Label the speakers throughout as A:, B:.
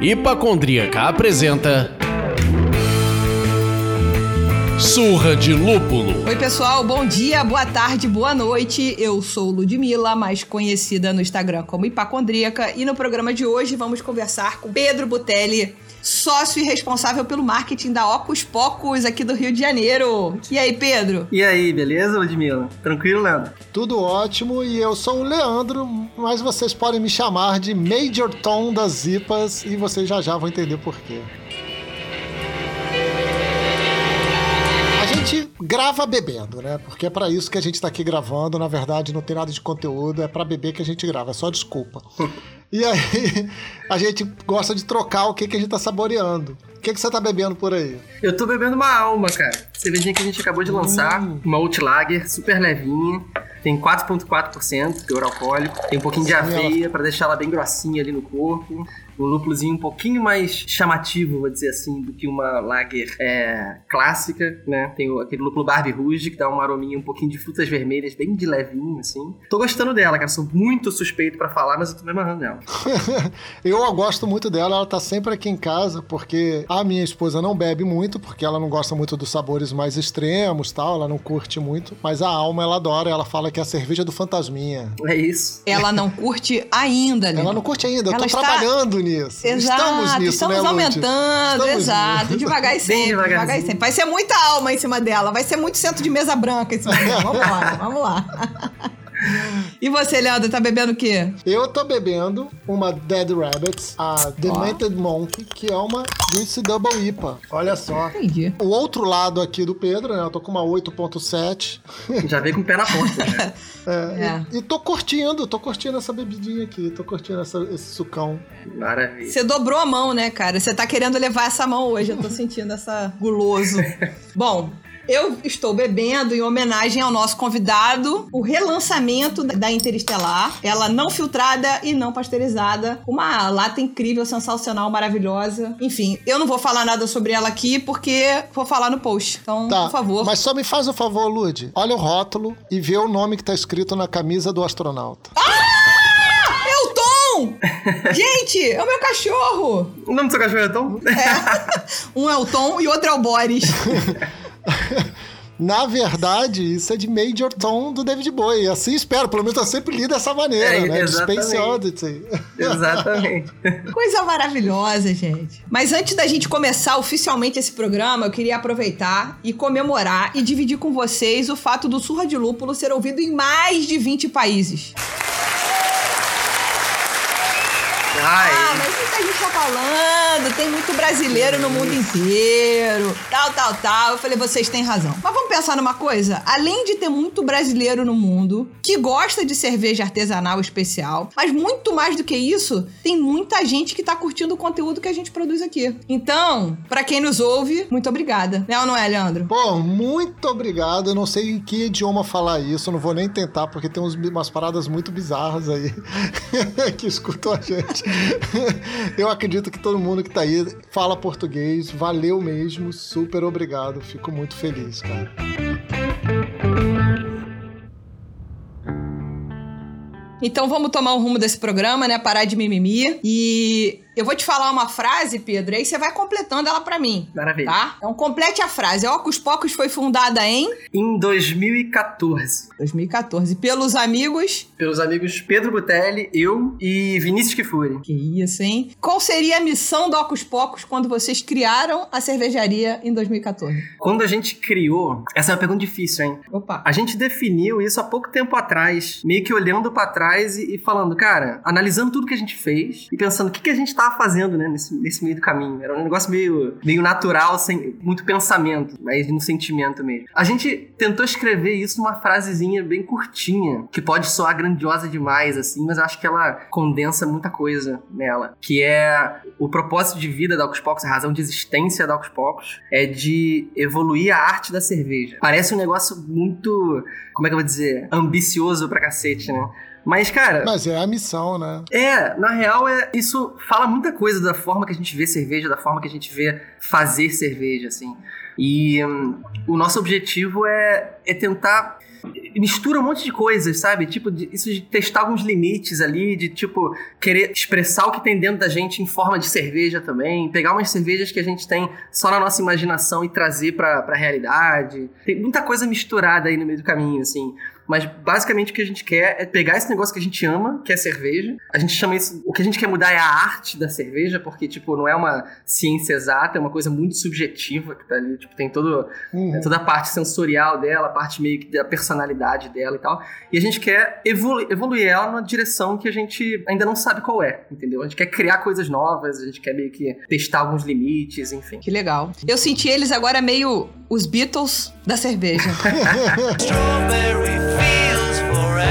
A: Hipacondríaca apresenta Surra de Lúpulo.
B: Oi, pessoal, bom dia, boa tarde, boa noite. Eu sou Ludmilla, mais conhecida no Instagram como Hipacondríaca, e no programa de hoje vamos conversar com Pedro Butelli, sócio e responsável pelo marketing da Ocus Pocos aqui do Rio de Janeiro. E aí, Pedro?
C: E aí, beleza, Ludmilla? Tranquilo, Leandro?
D: Tudo ótimo e eu sou o Leandro, mas vocês podem me chamar de Major Tom das Zipas e vocês já já vão entender por quê. Grava bebendo, né? Porque é pra isso que a gente tá aqui gravando. Na verdade, não tem nada de conteúdo, é pra beber que a gente grava, é só desculpa. e aí, a gente gosta de trocar o que, que a gente tá saboreando. O que, que você tá bebendo por aí?
C: Eu tô bebendo uma alma, cara. Cervejinha que a gente acabou de lançar,
D: Hum.
C: uma Outlager, super levinha. Tem 4,4% teor alcoólico. Tem um pouquinho de
D: Sim,
C: aveia pra deixar ela bem grossinha ali no corpo. Um lúpulozinho um pouquinho mais chamativo, vou dizer assim, do que uma lager é, clássica, né? Tem o- aquele lúpulo Barbie Rouge, que dá um arominha um pouquinho de frutas vermelhas, bem de levinho, assim. Tô gostando dela, cara. Sou muito suspeito pra falar, mas eu tô me amarrando nela.
D: eu gosto muito dela, ela tá sempre aqui em casa, porque a minha esposa não bebe muito, porque ela não gosta muito dos sabores mais extremos tal, ela não curte muito, mas a alma ela adora, ela fala que é a cerveja do fantasminha.
C: É isso.
B: Ela não curte ainda, né?
D: Ela não curte ainda, eu
B: Ela
D: tô
B: está-
D: trabalhando nisso.
B: Exato,
D: estamos nisso,
B: estamos
D: né,
B: aumentando,
D: Estamos
B: exato,
D: nisso.
B: devagar e sempre, devagar e sempre. Vai ser muita alma em cima dela, vai ser muito centro de mesa branca em cima dela. Vamos lá, vamos lá. E você, Leandro, tá bebendo o quê?
D: Eu tô bebendo uma Dead Rabbits, a Demented Monkey, que é uma Juicy Double IPA. Olha só.
B: Entendi.
D: O outro lado aqui do Pedro, né? Eu tô com uma 8.7.
C: Já veio com o pé na porta. né?
B: É.
D: E tô curtindo, tô curtindo essa bebidinha aqui, tô curtindo essa- esse sucão.
C: Maravilha.
B: Você dobrou a mão, né, cara? Você tá querendo levar essa mão hoje. Eu tô sentindo essa guloso. Bom. Eu estou bebendo em homenagem ao nosso convidado o relançamento da Interestelar. Ela não filtrada e não pasteurizada. Uma lata incrível, sensacional, maravilhosa. Enfim, eu não vou falar nada sobre ela aqui porque vou falar no post. Então,
D: Tá,
B: por favor.
D: mas só me faz um favor, Lud. Olha o rótulo e vê o nome que tá escrito na camisa do astronauta.
B: É o Tom! Gente, é o meu cachorro!
C: O nome do seu cachorro é Tom?
B: Um é o Tom e outro é o Boris.
D: Na verdade, isso é de Major Tom do David Bowie. Assim espero, pelo menos eu sempre li dessa maneira,
C: É,
D: né? De
C: exatamente.
D: Space Oddity.
C: Exatamente.
B: Coisa maravilhosa, gente. Mas antes da gente começar oficialmente esse programa, eu queria aproveitar e comemorar e dividir com vocês o fato do Surra de Lúpulo ser ouvido em mais de 20 países.
C: Ai,
B: Ah, mas isso que a gente tá falando, tem muito brasileiro no mundo inteiro, tal, tal, tal. Eu falei, vocês têm razão. Mas vamos pensar numa coisa? Além de ter muito brasileiro no mundo que gosta de cerveja artesanal especial, mas muito mais do que isso, tem muita gente que tá curtindo o conteúdo que a gente produz aqui. Então, pra quem nos ouve, muito obrigada. Né ou não é, Leandro?
D: Pô, muito obrigado. Eu não sei em que idioma falar isso, eu não vou nem tentar, porque tem umas paradas muito bizarras aí que escutam a gente. Eu acredito que todo mundo que tá aí fala português. Valeu mesmo, super obrigado. Fico muito feliz, cara.
B: Então vamos tomar o rumo desse programa, né? Parar de mimimi. E eu vou te falar uma frase, Pedro, aí você vai completando ela pra mim.
C: maravilha.
B: Tá? Então complete a frase. A Ocus Pocos foi fundada em
C: Em 2014,
B: 2014 pelos amigos.
C: pelos amigos Pedro Butelli, eu e Vinícius Kifuri.
B: Que isso, hein? Qual seria a missão do Ocus Pocos quando vocês criaram a cervejaria em 2014?
C: Quando a gente criou, essa é uma pergunta difícil, hein?
B: Opa.
C: A gente definiu isso há pouco tempo atrás, meio que olhando pra trás e, e falando, cara, analisando tudo que a gente fez e pensando o que, que a gente fazendo, né, nesse, nesse meio do caminho. Era um negócio meio, meio natural, sem muito pensamento, mas no sentimento mesmo. A gente tentou escrever isso numa frasezinha bem curtinha, que pode soar grandiosa demais, assim, mas eu acho que ela condensa muita coisa nela, que é o propósito de vida da Ocus a razão de existência da Ocus é de evoluir a arte da cerveja. Parece um negócio muito, como é que eu vou dizer, ambicioso pra cacete, né? Mas, cara,
D: Mas é a missão, né?
C: é, na real, é, isso fala muita coisa da forma que a gente vê cerveja, da forma que a gente vê fazer cerveja, assim. E hum, o nosso objetivo é, é tentar mistura um monte de coisas, sabe? Tipo, de, isso de testar alguns limites ali, de tipo, querer expressar o que tem dentro da gente em forma de cerveja também, pegar umas cervejas que a gente tem só na nossa imaginação e trazer pra, pra realidade. Tem muita coisa misturada aí no meio do caminho, assim. Mas basicamente o que a gente quer é pegar esse negócio que a gente ama, que é cerveja. A gente chama isso. O que a gente quer mudar é a arte da cerveja, porque, tipo, não é uma ciência exata, é uma coisa muito subjetiva que tá ali. Tipo, tem todo,
D: Uhum.
C: é toda a parte sensorial dela, a parte meio que da personalidade dela e tal. E a gente quer evolu evoluir ela numa direção que a gente ainda não sabe qual é, entendeu? A gente quer criar coisas novas, a gente quer meio que testar alguns limites, enfim.
B: Que legal. Eu senti eles agora meio os Beatles da cerveja.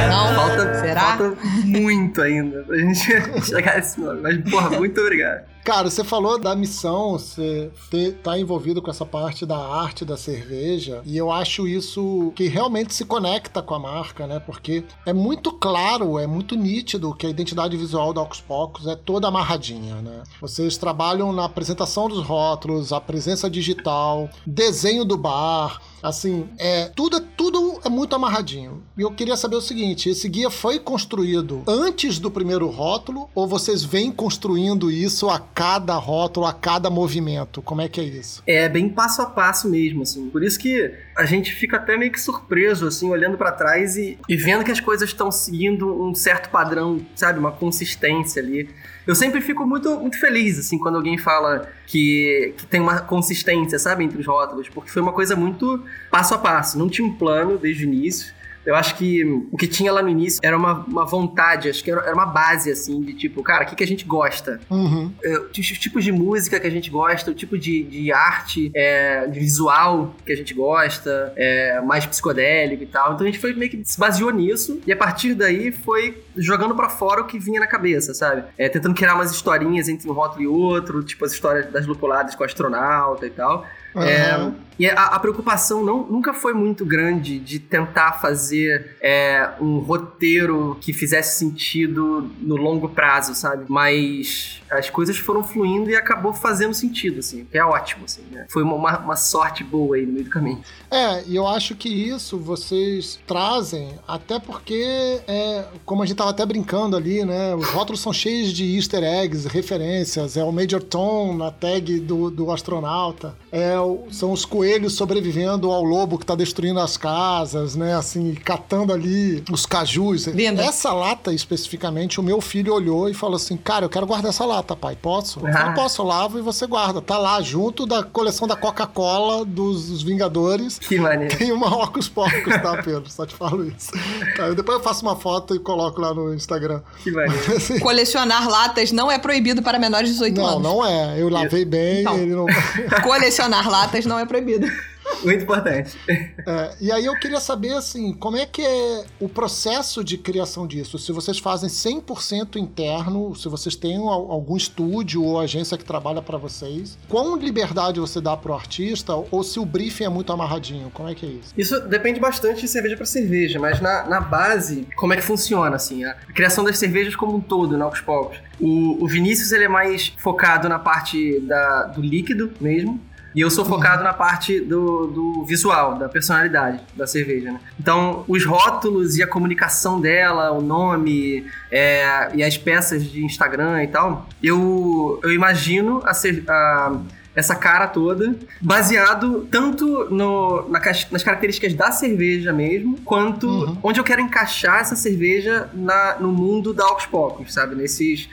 B: Não,
C: Falta,
B: será?
C: falta muito ainda pra gente chegar a esse nome. Mas, porra, muito obrigado.
D: Cara, você falou da missão, você te- tá envolvido com essa parte da arte da cerveja, e eu acho isso que realmente se conecta com a marca, né? Porque é muito claro, é muito nítido que a identidade visual da Ocus Pocus é toda amarradinha, né? Vocês trabalham na apresentação dos rótulos, a presença digital, desenho do bar, assim, é tudo, tudo é muito amarradinho. E eu queria saber o seguinte, esse guia foi construído antes do primeiro rótulo ou vocês vêm construindo isso a cada rótulo, a cada movimento? Como é que é isso?
C: É bem passo a passo mesmo, assim. Por isso que a gente fica até meio que surpreso, assim, olhando pra trás e, e vendo que as coisas estão seguindo um certo padrão, sabe? Uma consistência ali. Eu sempre fico muito, muito feliz, assim, quando alguém fala que, que tem uma consistência, sabe? Entre os rótulos, porque foi uma coisa muito passo a passo. Não tinha um plano desde o início. Eu acho que o que tinha lá no início era uma, uma vontade, acho que era, era uma base, assim, de tipo, cara, o que, que a gente gosta?
D: Uhum.
C: é, os tipos de música que a gente gosta, o tipo de, de arte, é, de visual que a gente gosta, é, mais psicodélico e tal. Então a gente foi meio que se baseou nisso e a partir daí foi jogando pra fora o que vinha na cabeça, sabe? É, tentando criar umas historinhas entre um rótulo e outro, tipo as histórias das lupuladas com o astronauta e tal. É,
D: Aham.
C: E a, a preocupação não, nunca foi muito grande de tentar fazer é, um roteiro que fizesse sentido no longo prazo, sabe? Mas as coisas foram fluindo e acabou fazendo sentido, assim, que é ótimo, assim, né? Foi uma, uma, sorte boa aí no meio do caminho.
D: É, e eu acho que isso vocês trazem, até porque, é, como a gente tava até brincando ali, né? Os rótulos são cheios de easter eggs, referências. É o Major Tom na tag do, do astronauta. É, são os coelhos sobrevivendo ao lobo que tá destruindo as casas, né? Assim, catando ali os cajus.
B: Linda.
D: Essa lata, especificamente, o meu filho olhou e falou assim: Cara, eu quero guardar essa lata, pai. Posso? Eu falei,
C: Ah.
D: posso, eu lavo e você guarda. Tá lá, junto da coleção da Coca-Cola dos, dos Vingadores.
C: Que maneiro.
D: Tem uma Ocus Pocus, tá, Pedro? Só te falo isso. Tá, depois eu faço uma foto e coloco lá no Instagram.
C: Que maneiro.
D: Assim,
B: Colecionar latas não é proibido para menores de 18
D: não,
B: anos.
D: não é. Eu lavei bem,
B: Então.
D: ele não.
B: Colecionar latas não é proibido.
C: Muito importante.
D: É, e aí eu queria saber, assim, como é que é o processo de criação disso? Se vocês fazem 100% interno, se vocês têm al- algum estúdio ou agência que trabalha pra vocês, quão liberdade você dá pro artista ou se o briefing é muito amarradinho? Como é que é isso?
C: Isso depende bastante de cerveja para cerveja, mas na, na base, como é que funciona, assim, a criação das cervejas como um todo, né, aos poucos. O, o Vinícius, ele é mais focado na parte da, do líquido mesmo, e eu sou focado na parte do, do visual, da personalidade da cerveja, né? Então, os rótulos e a comunicação dela, o nome é, e as peças de Instagram e tal, eu, eu imagino a, a, essa cara toda, baseado tanto no- na nas características da cerveja mesmo, quanto
D: Uhum.
C: onde eu quero encaixar essa cerveja na- no mundo da Aux Pocos, sabe? Nesses.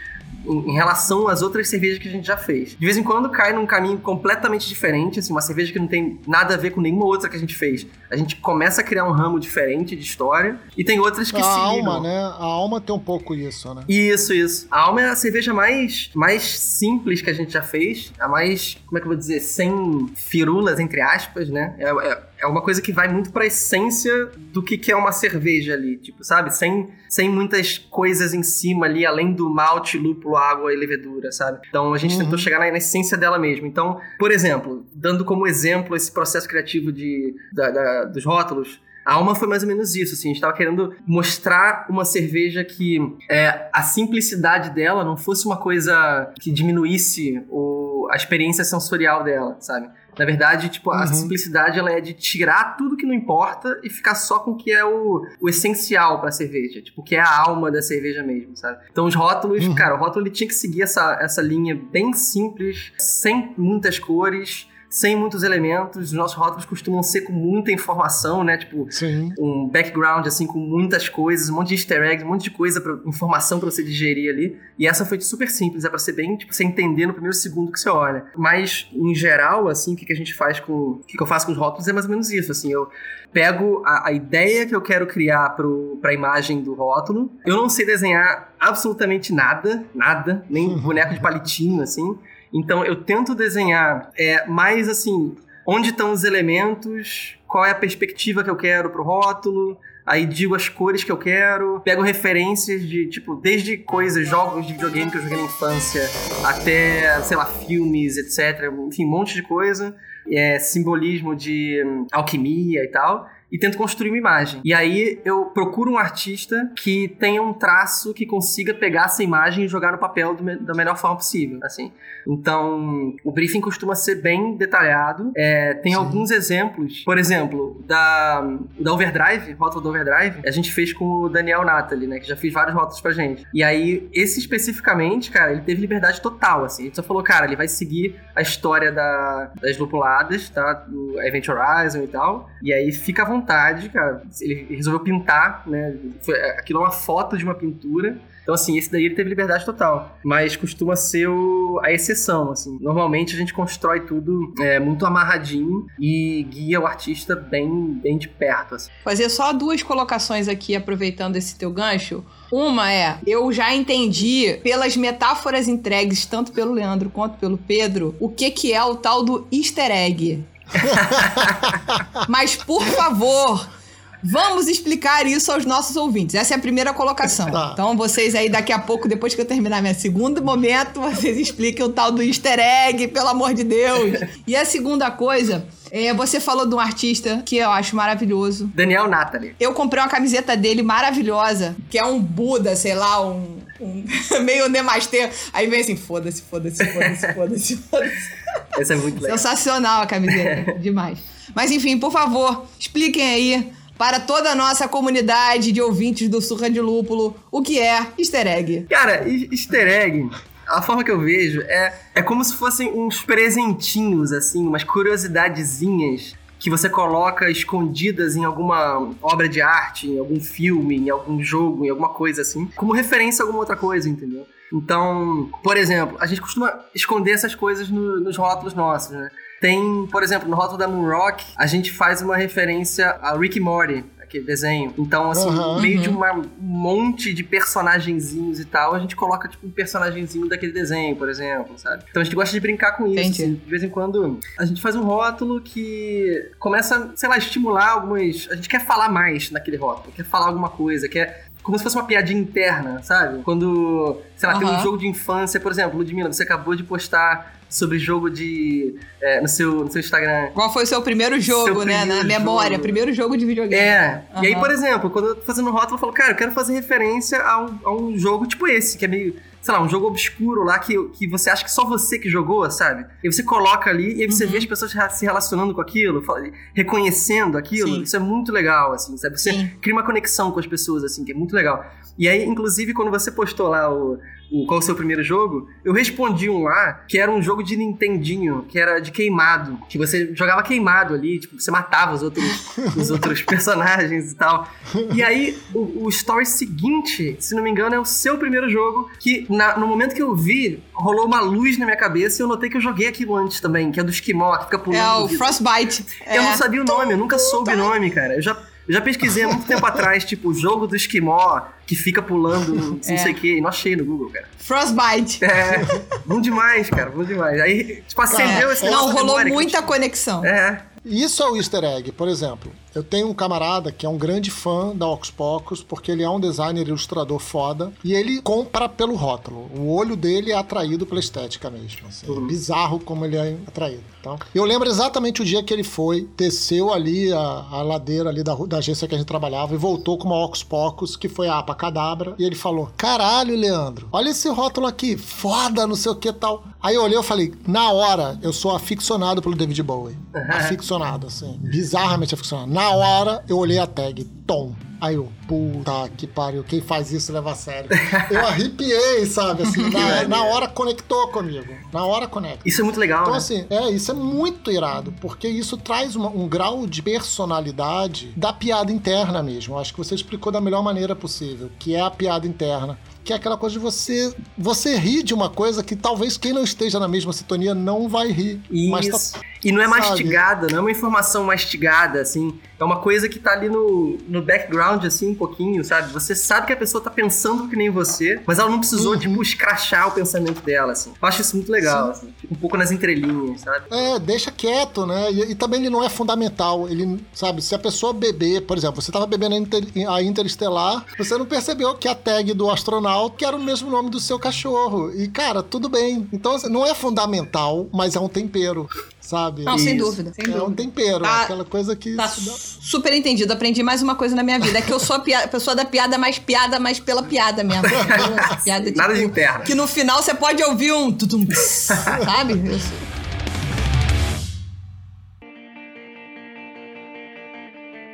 C: Em, em relação às outras cervejas que a gente já fez. De vez em quando cai num caminho completamente diferente, assim, uma cerveja que não tem nada a ver com nenhuma outra que a gente fez. A gente começa a criar um ramo diferente de história, e tem outras que
D: a
C: se
D: alma,
C: ligam.
D: né? A alma tem um pouco isso, né?
C: Isso, isso. A Alma é a cerveja mais, mais simples que a gente já fez. A mais, como é que eu vou dizer, sem firulas, entre aspas, né? É, é, é uma coisa que vai muito pra essência do que, que é uma cerveja ali, tipo, sabe? Sem, sem muitas coisas em cima ali, além do malte, lúpulo, água e levedura, sabe? Então a gente
D: Uhum.
C: tentou chegar na, na essência dela mesmo. Então, por exemplo, dando como exemplo esse processo criativo de, da- da- dos rótulos, a alma foi mais ou menos isso, assim, a gente tava querendo mostrar uma cerveja que é, a simplicidade dela não fosse uma coisa que diminuísse o, a experiência sensorial dela, sabe? Na verdade, tipo, a
D: Uhum.
C: simplicidade ela é de tirar tudo que não importa e ficar só com o que é o, o essencial pra cerveja, tipo, o que é a alma da cerveja mesmo, sabe? Então os rótulos,
D: Uhum.
C: cara, o rótulo ele tinha que seguir essa, essa linha bem simples, sem muitas cores, sem muitos elementos. Os nossos rótulos costumam ser com muita informação, né? Tipo,
D: Sim.
C: um background assim com muitas coisas, um monte de easter eggs, um monte de coisa, pra, informação pra você digerir ali. E essa foi super simples, é pra ser bem, tipo, você entender no primeiro segundo que você olha. Mas em geral, assim, o que, que a gente faz com, o que, que eu faço com os rótulos é mais ou menos isso, assim, eu pego a, a ideia que eu quero criar pro, pra imagem do rótulo. Eu não sei desenhar absolutamente nada, nada, nem boneco de palitinho, assim. Então eu tento desenhar é, mais assim, onde estão os elementos, qual é a perspectiva que eu quero pro rótulo, aí digo as cores que eu quero, pego referências de, tipo, desde coisas, jogos de videogame que eu joguei na infância, até, sei lá, filmes, etc. Enfim, um monte de coisa. É, simbolismo de hum, alquimia e tal. E tento construir uma imagem. E aí eu procuro um artista que tenha um traço que consiga pegar essa imagem e jogar no papel do me- da melhor forma possível, assim. Então, o briefing costuma ser bem detalhado. É, tem
D: Sim.
C: alguns exemplos. Por exemplo, da, da Overdrive, rótulo da Overdrive, a gente fez com o Daniel Natali, né? Que já fez vários rótulos pra gente. E aí, esse especificamente, cara, ele teve liberdade total, assim. A gente só falou, cara, ele vai seguir a história da, das lupuladas, tá? Do Event Horizon e tal. E aí, fica à vontade, cara. Ele resolveu pintar, né? Foi, aquilo é uma foto de uma pintura. Então, assim, esse daí ele teve liberdade total. Mas costuma ser o- a exceção, assim. Normalmente a gente constrói tudo é, muito amarradinho e guia o artista bem, bem de perto, assim.
B: Fazer só duas colocações aqui, aproveitando esse teu gancho. Uma é, eu já entendi pelas metáforas entregues tanto pelo Leandro quanto pelo Pedro, o que que é o tal do easter egg. Mas, por favor, vamos explicar isso aos nossos ouvintes. Essa é a primeira colocação.
D: Tá.
B: Então, vocês aí, daqui a pouco, depois que eu terminar minha segundo momento, vocês expliquem o tal do easter egg, pelo amor de Deus. E a segunda coisa, é, você falou de um artista que eu acho maravilhoso.
C: Daniel Natali.
B: Eu comprei uma camiseta dele maravilhosa, que é um Buda, sei lá, um. um meio Nemastê. Aí vem assim: foda-se, foda-se, foda-se, foda-se, foda-se.
C: Esse é muito legal.
B: Sensacional a camiseta. Demais. Mas enfim, por favor, expliquem aí para toda a nossa comunidade de ouvintes do Surra de Lúpulo o que é easter egg.
C: Cara, easter egg, a forma que eu vejo é, é como se fossem uns presentinhos, assim, umas curiosidadezinhas que você coloca escondidas em alguma obra de arte, em algum filme, em algum jogo, em alguma coisa assim, como referência a alguma outra coisa, entendeu? Então, por exemplo, a gente costuma esconder essas coisas no- nos rótulos nossos, né? Tem, por exemplo, no rótulo da Moonrock, a gente faz uma referência a Rick Morty, aquele desenho. Então, assim,
D: Aham.
C: no meio de uma- um monte de personagenzinhos e tal, a gente coloca, tipo, um personagenzinho daquele desenho, por exemplo, sabe? Então a gente gosta de brincar com isso. Assim. De vez em quando, a gente faz um rótulo que começa, sei lá, a estimular algumas... A gente quer falar mais naquele rótulo, quer falar alguma coisa, quer... Como se fosse uma piadinha interna, sabe? Quando, sei lá, tem um jogo de infância, por exemplo, Ludmilla, você acabou de postar sobre jogo de. é, no, seu, no seu Instagram.
B: Qual foi o seu primeiro jogo,
C: Seu
B: né? Na
C: primeiro
B: memória,
C: jogo.
B: primeiro jogo de videogame.
C: É. E aí, por exemplo, quando eu tô fazendo rótulo, eu falo, cara, eu quero fazer referência a um, a um jogo tipo esse, que é meio, sei lá, um jogo obscuro lá que, que você acha que só você que jogou, sabe? E você coloca ali e você
B: Uhum.
C: vê as pessoas se relacionando com aquilo, reconhecendo aquilo.
B: Sim.
C: Isso é muito legal, assim, sabe? Você
B: Sim.
C: cria uma conexão com as pessoas, assim, que é muito legal. E aí, inclusive, quando você postou lá o, o qual o seu primeiro jogo, eu respondi um lá que era um jogo de Nintendinho, que era de queimado, que você jogava queimado ali, tipo, você matava os outros, os outros personagens e tal. E aí, o, o story seguinte, se não me engano, é o seu primeiro jogo, que na- no momento que eu vi, rolou uma luz na minha cabeça e eu notei que eu joguei aquilo antes também, que é do Esquimó, que fica pulando.
B: É
C: no
B: o. Frostbite.
C: Eu
B: É.
C: não sabia o nome, eu nunca soube o nome, cara. Eu já, eu já pesquisei há muito tempo atrás, tipo, o jogo do esquimó que fica pulando, não
B: É.
C: sei o que, e não achei no Google, cara.
B: Frostbite.
C: É, bom demais, cara, bom demais. Aí, tipo, acendeu
B: É.
C: esse
B: Não, rolou
C: memória
B: muita
C: tinha.
B: conexão.
C: É,
D: Isso é o easter egg, por exemplo. Eu tenho um camarada que é um grande fã da Ocus Pocus, porque ele é um designer ilustrador foda, e ele compra pelo rótulo. O olho dele é atraído pela estética mesmo. Assim. É bizarro como ele é atraído. Então, eu lembro exatamente o dia que ele foi, desceu ali a, a ladeira ali da, da agência que a gente trabalhava e voltou com uma Ocus Pocus, que foi a Apa Cadabra, e ele falou: Caralho, Leandro, olha esse rótulo aqui, foda, não sei o que tal. Aí eu olhei e falei, na hora, eu sou aficionado pelo David Bowie. Aficionado, assim. Bizarramente aficionado. Na hora, eu olhei a tag, Tom. Aí eu, puta que pariu, quem faz isso leva a sério. Eu arrepiei, sabe? Assim, na, na hora conectou comigo. Na hora conecta.
C: Isso é muito legal,
D: Então,
C: né?
D: assim, é, isso é muito irado, porque isso traz uma- um grau de personalidade da piada interna mesmo. Acho que você explicou da melhor maneira possível, que é a piada interna. Que é aquela coisa de você você rir de uma coisa que talvez quem não esteja na mesma sintonia não vai rir. Mas tá
C: Isso. E não é
D: sabe?
C: mastigada, não é uma informação mastigada, assim. É uma coisa que tá ali no, no background, assim, um pouquinho, sabe? Você sabe que a pessoa tá pensando que nem você, mas ela não precisou,
D: Uhum.
C: tipo, escrachar o pensamento dela, assim. Eu acho isso muito legal, assim. Fica um pouco nas entrelinhas, sabe?
D: É, deixa quieto, né? E, e também ele não é fundamental. Ele, sabe, se a pessoa beber, por exemplo, você tava bebendo a, Inter- a Interestelar, você não percebeu que a tag do astronauta que era o mesmo nome do seu cachorro. E, cara, tudo bem. Então, assim, não é fundamental, mas é um tempero, sabe?
B: Não, sem
C: Isso.
B: dúvida. Sem
D: É um
B: dúvida.
D: tempero,
B: Tá-
D: aquela coisa que.
B: Tá super entendido. Aprendi mais uma coisa na minha vida. É que eu sou a pia- pessoa da piada mais piada, mais pela piada mesmo. piada, tipo,
C: Nada de interna.
B: Que no final você pode ouvir um tutum, tss, sabe?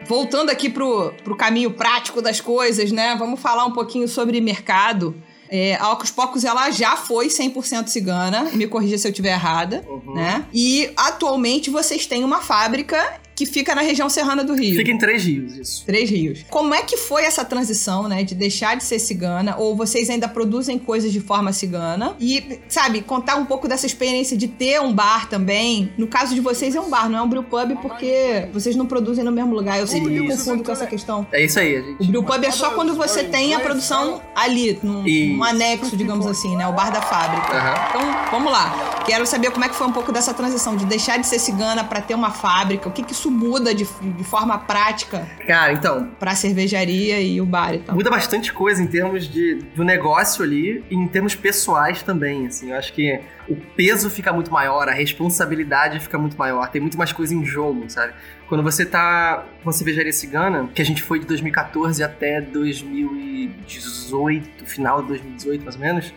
B: Voltando aqui pro, pro caminho prático das coisas, né? Vamos falar um pouquinho sobre mercado. É, a Ocus Pocus, ela já foi 100% cigana, me corrija se eu estiver errada, né? E atualmente vocês têm uma fábrica que fica na região serrana do Rio.
C: Fica em Três Rios, isso.
B: Três rios. Como é que foi essa transição, né? De deixar de ser cigana? Ou vocês ainda produzem coisas de forma cigana? E, sabe, contar um pouco dessa experiência de ter um bar também. No caso de vocês é um bar, não é um brew pub, porque vocês não produzem no mesmo lugar. Eu sempre me confundo com essa questão.
C: É isso aí, a
B: O
C: gente.
B: brew pub é só quando você tem a produção ali, num, num anexo, digamos assim, né? O bar da fábrica.
C: Aham.
B: Então, vamos lá. Quero saber como é que foi um pouco dessa transição de deixar de ser cigana pra ter uma fábrica. O que que isso muda de, de forma prática
C: Cara, então,
B: pra cervejaria e o bar e tal?
C: muda bastante coisa em termos de, do negócio ali e em termos pessoais também, assim. Eu acho que o peso fica muito maior, a responsabilidade fica muito maior, tem muito mais coisa em jogo, sabe? Quando você tá com a cervejaria cigana, que a gente foi de 2014 até 2018, final de 2018 mais ou menos,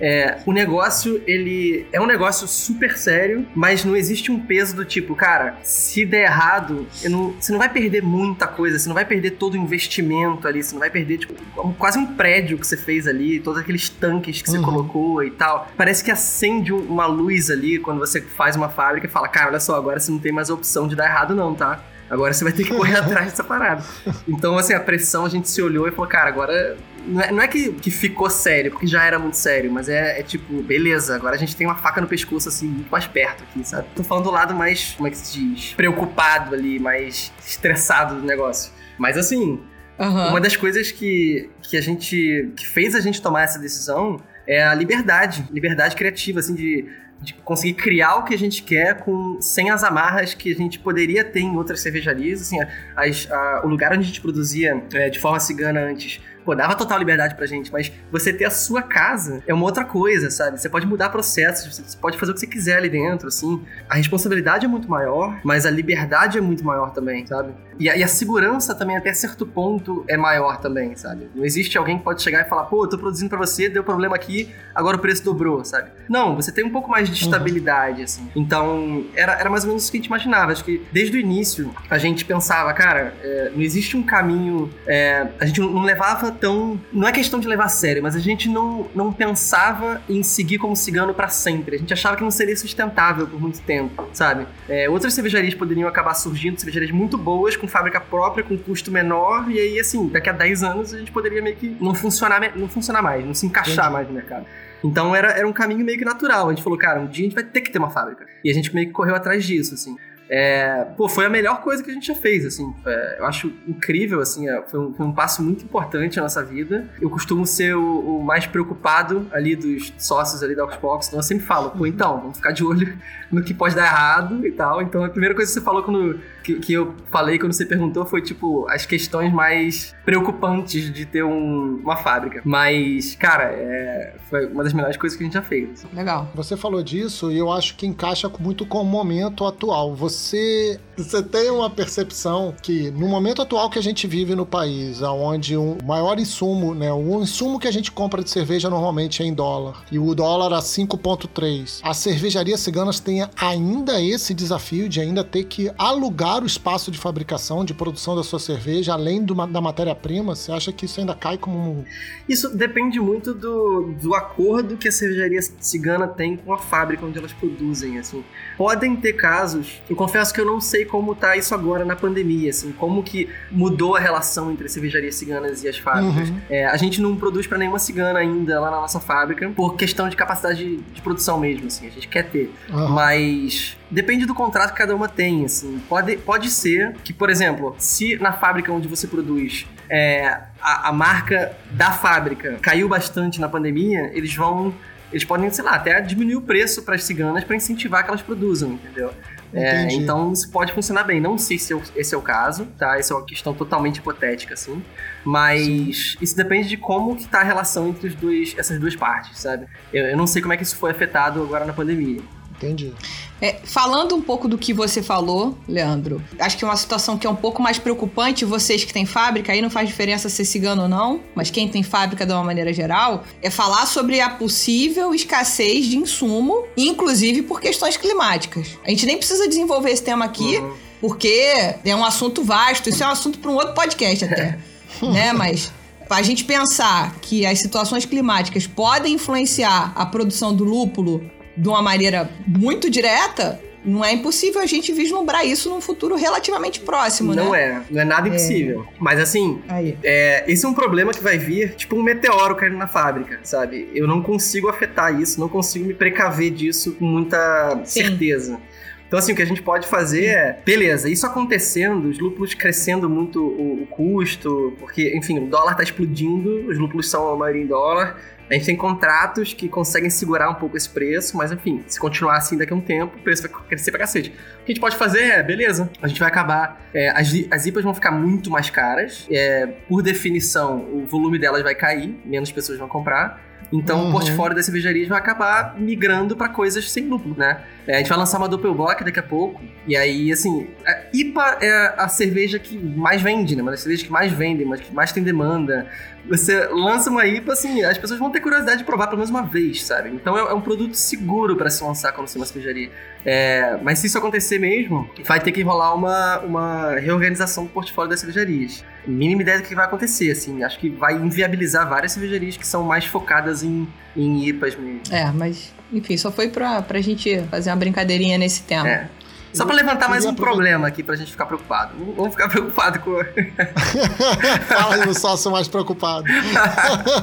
C: é, o negócio, ele é um negócio super sério, mas não existe um peso do tipo, cara, se der errado, não- você não vai perder muita coisa, você não vai perder todo o investimento ali, você não vai perder, tipo, quase um prédio que você fez ali, todos aqueles tanques que você
D: Uhum.
C: colocou e tal. Parece que acende um- uma luz ali quando você faz uma fábrica e fala, cara, olha só, agora você não tem mais a opção de dar errado não, tá? Agora você vai ter que correr atrás dessa parada. Então, assim, a pressão, a gente se olhou e falou, cara, agora. Não é, não é que, que ficou sério, porque já era muito sério, mas é, é tipo, beleza, agora a gente tem uma faca no pescoço, assim, muito mais perto aqui, sabe? Tô falando do lado mais, como é que se diz? Preocupado ali, mais estressado do negócio. Mas assim,
B: Aham.
C: uma das coisas que, que a gente. que fez a gente tomar essa decisão é a liberdade. Liberdade criativa, assim, de, de conseguir criar o que a gente quer com, sem as amarras que a gente poderia ter em outras cervejarias. Assim, as- a- o lugar onde a gente produzia é, de forma cigana antes. Pô, dava total liberdade pra gente, mas você ter a sua casa é uma outra coisa, sabe? Você pode mudar processos, você pode fazer o que você quiser ali dentro, assim. A responsabilidade é muito maior, mas a liberdade é muito maior também, sabe? E a, e a segurança também, até certo ponto, é maior também, sabe? Não existe alguém que pode chegar e falar, pô, eu tô produzindo pra você, deu problema aqui, agora o preço dobrou, sabe? Não, você tem um pouco mais de estabilidade, assim. Então, era, era mais ou menos isso que a gente imaginava. Acho que desde o início a gente pensava, cara, é, não existe um caminho. é, a gente não levava tão. Não é questão de levar a sério, mas a gente não, não pensava em seguir como cigano pra sempre. A gente achava que não seria sustentável por muito tempo, sabe? É, outras cervejarias poderiam acabar surgindo, cervejarias muito boas, com fábrica própria, com custo menor, e aí, assim, daqui a 10 anos a gente poderia meio que não funcionar, não funcionar mais, não se encaixar
D: Entendi.
C: mais no mercado. Então era, era um caminho meio que natural. A gente falou, cara, um dia a gente vai ter que ter uma fábrica. E a gente meio que correu atrás disso, assim. É, pô, foi a melhor coisa que a gente já fez, assim. É, eu acho incrível, assim. é, foi, um, foi um passo muito importante na nossa vida. Eu costumo ser o, o mais preocupado ali dos sócios ali da Oxbox. Então eu sempre falo, pô, então, vamos ficar de olho no que pode dar errado e tal. Então a primeira coisa que você falou quando que, que eu falei quando você perguntou foi, tipo, as questões mais preocupantes de ter um, uma fábrica. Mas, cara, é, foi uma das melhores coisas que a gente já fez.
B: Legal.
D: Você falou disso e eu acho que encaixa muito com o momento atual. Você, você tem uma percepção que no momento atual que a gente vive no país, onde o maior insumo, né, o insumo que a gente compra de cerveja normalmente é em dólar e o dólar a 5.3, as cervejarias ciganas têm ainda esse desafio de ainda ter que alugar o espaço de fabricação, de produção da sua cerveja, além do, da matéria-prima? Você acha que isso ainda cai como um...
C: Isso depende muito do, do acordo que a cervejaria cigana tem com a fábrica onde elas produzem, assim. Podem ter casos, eu confesso que eu não sei como tá isso agora na pandemia, assim, como que mudou a relação entre as cervejarias ciganas e as fábricas. Uhum. É, a gente não produz para nenhuma cigana ainda lá na nossa fábrica, por questão de capacidade de, de produção mesmo, assim, a gente quer ter. Uhum. Mas depende do contrato que cada uma tem, assim. Pode, pode ser que, por exemplo, se na fábrica onde você produz é, a, a marca da fábrica caiu bastante na pandemia, eles vão eles podem, sei lá, até diminuir o preço para as ciganas para incentivar que elas produzam, entendeu? É, então isso pode funcionar bem. Não sei se esse é o caso, tá? Essa é uma questão totalmente hipotética, assim. Mas Sim. isso depende de como que tá a relação entre dois, essas duas partes, sabe? Eu, eu não sei como é que isso foi afetado agora na pandemia.
D: Entendi.
B: É, falando um pouco do que você falou, Leandro, acho que é uma situação que é um pouco mais preocupante, vocês que têm fábrica, aí não faz diferença ser cigano ou não, mas quem tem fábrica de uma maneira geral, é falar sobre a possível escassez de insumo, inclusive por questões climáticas. A gente nem precisa desenvolver esse tema aqui, uhum. porque é um assunto vasto, isso é um assunto para um outro podcast até, né? Mas a gente pensar que as situações climáticas podem influenciar a produção do lúpulo de uma maneira muito direta, não é impossível a gente vislumbrar isso num futuro relativamente próximo,
C: não
B: né?
C: Não é, não é nada impossível. É. Mas assim, é, esse é um problema que vai vir, tipo um meteoro caindo na fábrica, sabe? Eu não consigo afetar isso, não consigo me precaver disso com muita Sim. certeza. Então, assim, o que a gente pode fazer é, beleza, isso acontecendo, os lúpulos crescendo muito o, o custo, porque, enfim, o dólar tá explodindo, os lúpulos são a maioria em dólar, a gente tem contratos que conseguem segurar um pouco esse preço, mas enfim, se continuar assim daqui a um tempo, o preço vai crescer pra cacete. O que a gente pode fazer é, beleza, a gente vai acabar. É, as, as IPAs vão ficar muito mais caras. É, por definição, o volume delas vai cair, menos pessoas vão comprar. Então uhum. o portfólio das cervejarias vai acabar migrando para coisas sem lúpulo, né? É, a gente vai lançar uma Doppelbock daqui a pouco. E aí, assim, a IPA é a cerveja que mais vende, né? Uma das cervejas que mais vendem, mas que mais tem demanda. Você lança uma IPA, assim, as pessoas vão ter curiosidade de provar pelo menos uma vez, sabe? Então é, é um produto seguro para se lançar quando você é uma cervejaria. É, mas se isso acontecer mesmo, vai ter que rolar uma, uma reorganização do portfólio das cervejarias. Mínima ideia do que vai acontecer, assim. Acho que vai inviabilizar várias cervejarias que são mais focadas em, em IPAs mesmo.
B: É, mas, enfim, só foi pra, pra gente fazer uma brincadeirinha nesse tema.
C: É. Só para levantar mais um problema aqui pra gente ficar preocupado. Vamos ficar preocupado com.
D: Fala aí no sócio mais preocupado.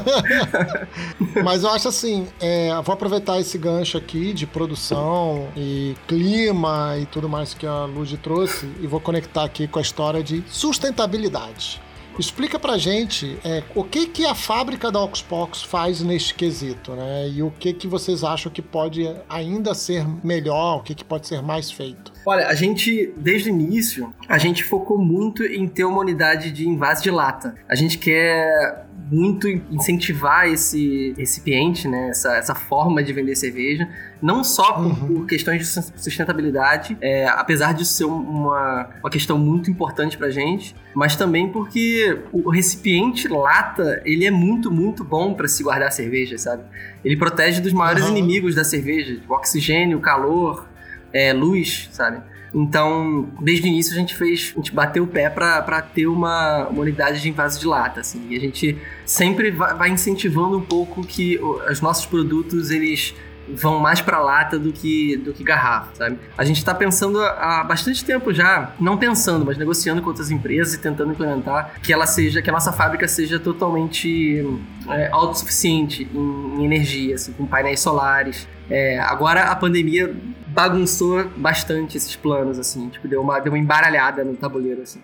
D: Mas eu acho assim, é, vou aproveitar esse gancho aqui de produção e clima e tudo mais que a Lud trouxe e vou conectar aqui com a história de sustentabilidade. Explica pra gente é, o que, que a fábrica da Oxbox faz neste quesito, né? E o que, que vocês acham que pode ainda ser melhor, o que, que pode ser mais feito.
C: Olha, a gente, desde o início, a gente focou muito em ter uma unidade de envase de lata. A gente quer muito incentivar esse recipiente, né? Essa, essa forma de vender cerveja, não só por, uhum. por questões de sustentabilidade, é, apesar disso ser uma, uma questão muito importante pra gente, mas também porque o recipiente lata, ele é muito, muito bom para se guardar cerveja, sabe? Ele protege dos maiores uhum. inimigos da cerveja, o oxigênio, o calor, é, luz, sabe? Então, desde o início a gente fez, a gente bateu o pé para ter uma, uma, unidade de envase de lata, assim. E a gente sempre vai incentivando um pouco que os nossos produtos, eles vão mais para lata do que do que garrafa, sabe? A gente está pensando há bastante tempo já, não pensando, mas negociando com outras empresas e tentando implementar que ela seja, que a nossa fábrica seja totalmente é, autossuficiente em, em, energia, assim, com painéis solares. É, agora a pandemia bagunçou bastante esses planos, assim, tipo, deu uma, deu uma embaralhada no tabuleiro, assim.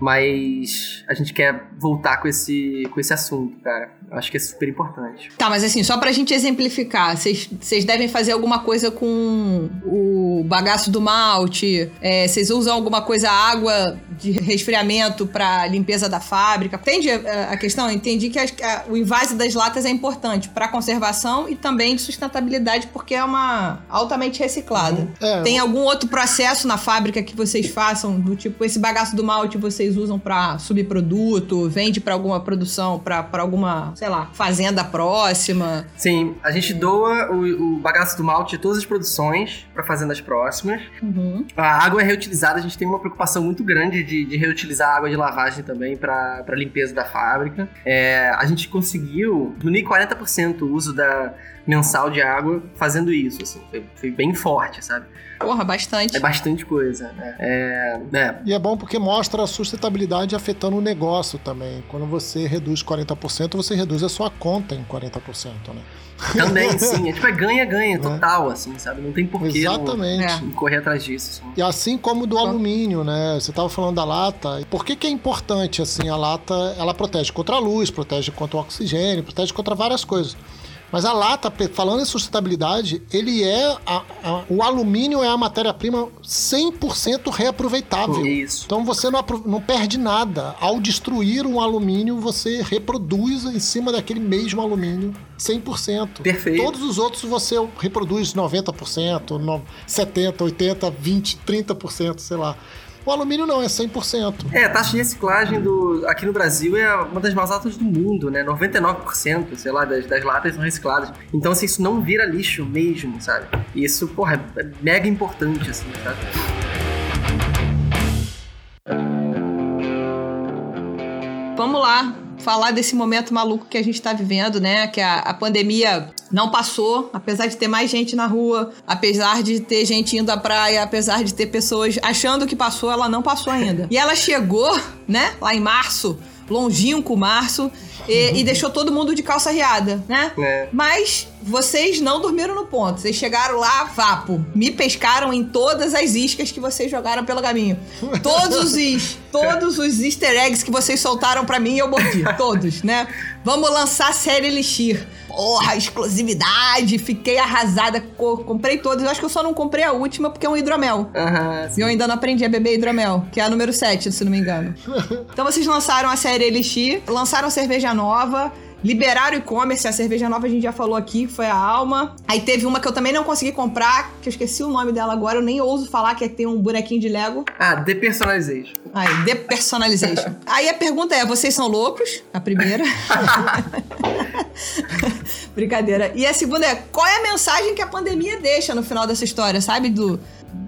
C: Mas a gente quer voltar com esse, com esse assunto, cara. Eu acho que é super importante.
B: Tá, mas assim, só pra gente exemplificar, vocês devem fazer alguma coisa com o bagaço do malte, é, vocês é, usam alguma coisa, água de resfriamento pra limpeza da fábrica. Entende a, a questão? Entendi que a, a, o invase das latas é importante pra conservação e também de sustentabilidade, porque é uma altamente reciclada. É, Tem algum outro processo na fábrica que vocês façam, do tipo, esse bagaço do malte vocês usam pra subproduto, vende pra alguma produção, pra alguma sei lá, fazenda próxima.
C: Sim, a gente doa o, o bagaço do malte de todas as produções para fazendas próximas. Uhum. A água é reutilizada, a gente tem uma preocupação muito grande de, de reutilizar a água de lavagem também para limpeza da fábrica. É, a gente conseguiu diminuir 40% o uso da mensal de água fazendo isso, assim, foi, foi bem forte, sabe?
B: Porra, bastante.
C: É bastante coisa, né? É,
D: é. E é bom porque mostra a sustentabilidade afetando o negócio também. Quando você reduz 40%, você reduz a sua conta em 40%, né?
C: Também, sim. É tipo, é ganha-ganha é. total, assim, sabe? Não tem porquê
D: Exatamente.
C: Não, correr atrás disso.
D: Assim. E assim como do alumínio, né? Você tava falando da lata. Por que que é importante, assim, a lata? Ela protege contra a luz, protege contra o oxigênio, protege contra várias coisas. Mas a lata, falando em sustentabilidade, ele é. A, a, o alumínio é a matéria-prima 100% reaproveitável.
C: Isso.
D: Então você não, não perde nada. Ao destruir um alumínio, você reproduz em cima daquele mesmo alumínio 100%.
C: Perfeito.
D: Todos os outros você reproduz 90%, 70%, 80%, 20%, 30%, sei lá. O alumínio não, é 100%.
C: É, a taxa de reciclagem do, aqui no Brasil é uma das mais altas do mundo, né? 99%, sei lá, das, das latas são recicladas. Então, assim, isso não vira lixo mesmo, sabe? E isso, porra, é mega importante, assim, sabe?
B: Vamos lá, falar desse momento maluco que a gente está vivendo, né? Que a, a, pandemia não passou, apesar de ter mais gente na rua, apesar de ter gente indo à praia, apesar de ter pessoas achando que passou, ela não passou ainda. E ela chegou, né? Lá em março, longínquo março, e, e, deixou todo mundo de calça riada, né? É. Mas vocês não dormiram no ponto. Vocês chegaram lá, vapo. Me pescaram em todas as iscas que vocês jogaram pelo caminho. Todos os, todos os easter eggs que vocês soltaram para mim, eu mordi. Todos, né? Vamos lançar a série Elixir. Porra, exclusividade. Fiquei arrasada. comprei todas. Eu acho que eu só não comprei a última porque é um hidromel.
C: Uhum,
B: e eu ainda não aprendi a beber hidromel, que é a número 7, se não me engano. então vocês lançaram a série Elixir, lançaram cerveja nova. Liberaram o e-commerce, a cerveja nova a gente já falou aqui, foi a Alma. Aí teve uma que eu também não consegui comprar, que eu esqueci o nome dela agora, eu nem ouso falar, que é tem um bonequinho de Lego.
C: Ah, Depersonalization.
B: Aí, Depersonalization. Aí a pergunta é, vocês são loucos? A primeira. Brincadeira. E a segunda é, qual é a mensagem que a pandemia deixa no final dessa história, sabe? Do,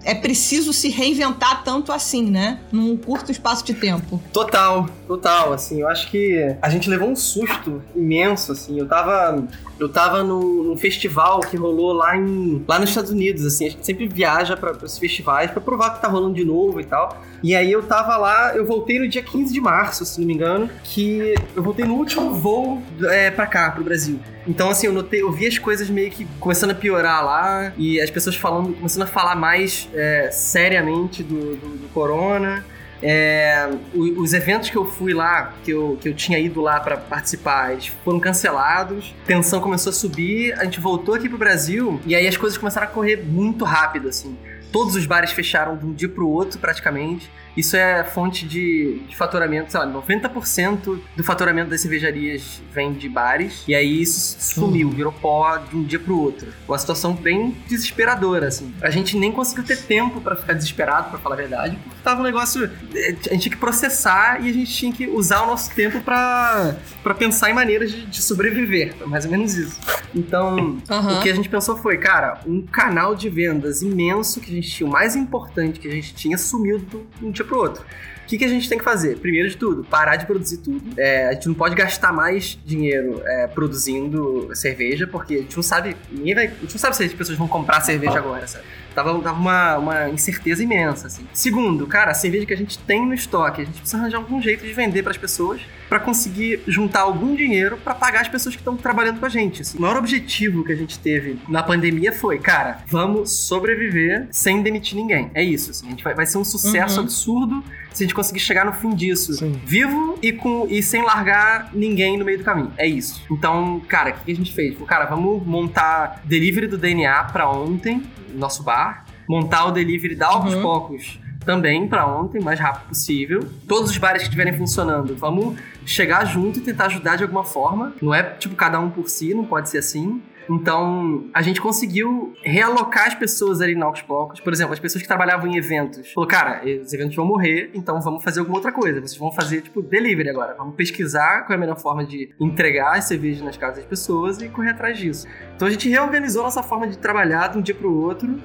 B: é preciso se reinventar tanto assim, né? Num curto espaço de tempo.
C: Total, total. Assim, eu acho que a gente levou um susto imenso, assim. Eu tava eu tava no, num festival que rolou lá, em, lá nos Estados Unidos, assim. A gente sempre viaja para esses festivais para provar que tá rolando de novo e tal. E aí eu tava lá, eu voltei no dia 15 de março, se não me engano, que eu voltei no último voo é, para cá, pro Brasil. Então, assim, eu notei, eu vi as coisas meio que começando a piorar lá e as pessoas falando, começando a falar mais é, seriamente do, do, do corona. É, os eventos que eu fui lá, que eu, que eu tinha ido lá para participar, foram cancelados, tensão começou a subir, a gente voltou aqui pro Brasil e aí as coisas começaram a correr muito rápido, assim. Todos os bares fecharam de um dia pro outro, praticamente. Isso é fonte de, de faturamento, sei lá, 90% do faturamento das cervejarias vem de bares. E aí isso sumiu, virou pó de um dia pro outro. Uma situação bem desesperadora, assim. A gente nem conseguiu ter tempo para ficar desesperado, para falar a verdade, porque tava um negócio. Eh, a gente tinha que processar e a gente tinha que usar o nosso tempo para pensar em maneiras de, de sobreviver. Mais ou menos isso. Então, uhum. o que a gente pensou foi, cara, um canal de vendas imenso que a gente tinha, o mais importante que a gente tinha, sumiu do um dia pro outro. O que, que a gente tem que fazer? Primeiro de tudo, parar de produzir tudo. É, a gente não pode gastar mais dinheiro é, produzindo cerveja, porque a gente não sabe. Ninguém vai. A gente não sabe se as pessoas vão comprar cerveja agora, sabe? Tava, tava uma, uma incerteza imensa, assim. Segundo, cara, a cerveja que a gente tem no estoque, a gente precisa arranjar algum jeito de vender para as pessoas para conseguir juntar algum dinheiro para pagar as pessoas que estão trabalhando com a gente. Assim. O maior objetivo que a gente teve na pandemia foi, cara, vamos sobreviver sem demitir ninguém. É isso. Assim. A gente vai, vai ser um sucesso
B: Uhum.
C: absurdo se a gente conseguir chegar no fim disso
D: Sim.
C: vivo e, com, e sem largar ninguém no meio do caminho. É isso. Então, cara, o que a gente fez? Falou, Cara, vamos montar delivery do DNA pra ontem, no nosso bar. Montar o delivery da Aos
B: Uhum.
C: Poucos também pra ontem, o mais rápido possível. Todos os bares que estiverem funcionando, vamos chegar junto e tentar ajudar de alguma forma. Não é tipo cada um por si, não pode ser assim. Então, a gente conseguiu realocar as pessoas ali na Aos. Por exemplo, as pessoas que trabalhavam em eventos. Falou, cara, os eventos vão morrer, então vamos fazer alguma outra coisa. Vocês vão fazer, tipo, delivery agora. Vamos pesquisar qual é a melhor forma de entregar as cervejas nas casas das pessoas e correr atrás disso. Então, a gente reorganizou nossa forma de trabalhar de um dia pro outro.